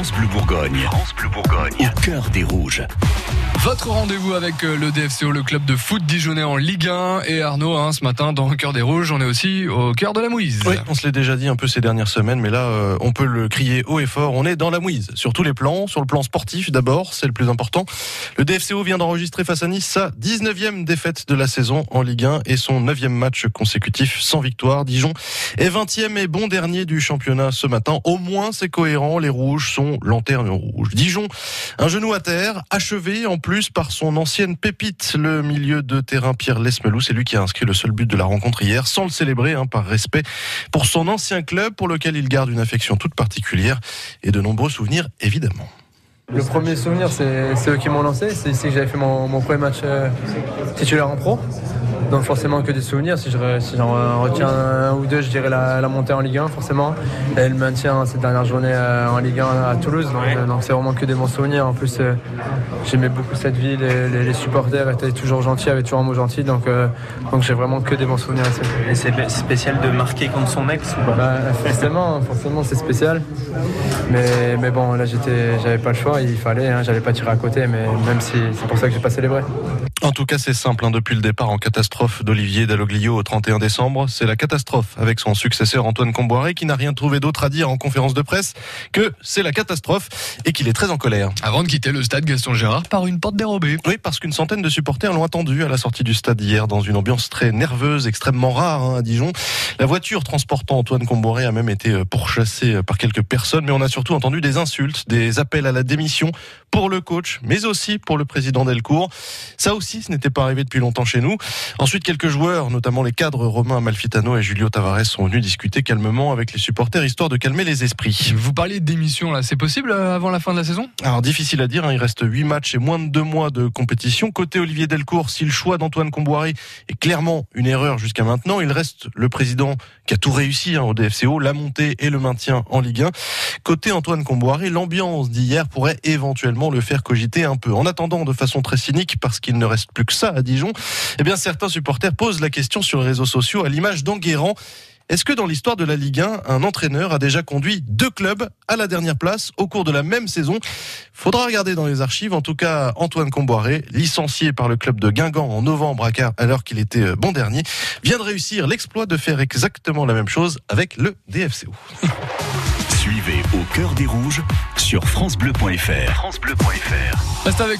France Bleu Bourgogne. France Bleu Bourgogne. Au cœur des rouges. Votre rendez-vous avec euh, le DFCO, le club de foot dijonnais en Ligue 1. Et Arnaud, hein, ce matin, dans le cœur des rouges, on est aussi au cœur de la mouise. Oui, on se l'est déjà dit un peu ces dernières semaines, mais là, euh, on peut le crier haut et fort. On est dans la mouise, sur tous les plans. Sur le plan sportif, d'abord, c'est le plus important. Le DFCO vient d'enregistrer face à Nice sa 19e défaite de la saison en Ligue 1 et son 9e match consécutif sans victoire. Dijon est 20e et bon dernier du championnat ce matin. Au moins, c'est cohérent. Les rouges sont lanterne rouge. Dijon, un genou à terre, achevé en plus par son ancienne pépite, le milieu de terrain Pierre Lesmelou. C'est lui qui a inscrit le seul but de la rencontre hier, sans le célébrer, hein, par respect pour son ancien club, pour lequel il garde une affection toute particulière et de nombreux souvenirs, évidemment. Le premier souvenir, c'est eux qui m'ont lancé. C'est ici que j'avais fait mon, mon, premier match euh, titulaire en pro. Donc forcément que des souvenirs. Si j'en si retiens un ou deux, je dirais la, la, montée en Ligue 1 forcément. Et le maintien cette dernière journée euh, en Ligue 1 à Toulouse. Donc c'est vraiment que des bons souvenirs. En plus, euh, j'aimais beaucoup cette ville. Les, les, les, supporters étaient toujours gentils, avaient toujours un mot gentil. Donc, euh, donc j'ai vraiment que des bons souvenirs. Et c'est spécial de marquer contre son ex ou pas? Bah, Forcément, forcément c'est spécial. Mais, mais bon, là j'avais pas le choix. Il fallait, hein, j'allais pas tirer à côté. Mais même si c'est pour ça que j'ai pas célébré. En tout cas, c'est simple. Hein, depuis le départ en catastrophe d'Olivier Dalloglio au 31 décembre, c'est la catastrophe avec son successeur Antoine Comboiré qui n'a rien trouvé d'autre à dire en conférence de presse que c'est la catastrophe et qu'il est très en colère. Avant de quitter le stade Gaston Gérard par une porte dérobée. Oui, parce qu'une centaine de supporters l'ont attendu à la sortie du stade hier dans une ambiance très nerveuse, extrêmement rare hein, à Dijon. La voiture transportant Antoine Comboiré a même été pourchassée par quelques personnes, mais on a surtout entendu des insultes, des appels à la démission pour le coach, mais aussi pour le président Delcourt. Ça aussi, ce n'était pas arrivé depuis longtemps chez nous. Ensuite, quelques joueurs, notamment les cadres Romain Malfitano et Julio Tavares, sont venus discuter calmement avec les supporters, histoire de calmer les esprits. Vous parliez de démission, là, c'est possible avant la fin de la saison? Alors, difficile à dire, hein, il reste 8 matchs et moins de 2 mois de compétition. Côté Olivier Delcourt, si le choix d'Antoine Comboiré est clairement une erreur jusqu'à maintenant, il reste le président qui a tout réussi hein, au DFCO, la montée et le maintien en Ligue 1. Côté Antoine Comboiré, l'ambiance d'hier pourrait éventuellement le faire cogiter un peu. En attendant, de façon très cynique, parce qu'il ne reste plus que ça à Dijon, eh bien certains supporters posent la question sur les réseaux sociaux à l'image d'Enguerrand. Est-ce que dans l'histoire de la Ligue 1, un entraîneur a déjà conduit deux clubs à la dernière place au cours de la même saison? Faudra regarder dans les archives. En tout cas, Antoine Comboiré, licencié par le club de Guingamp en novembre alors qu'il était bon dernier, vient de réussir l'exploit de faire exactement la même chose avec le DFCO. Suivez au cœur des rouges sur francebleu.fr. francebleu.fr. Reste avec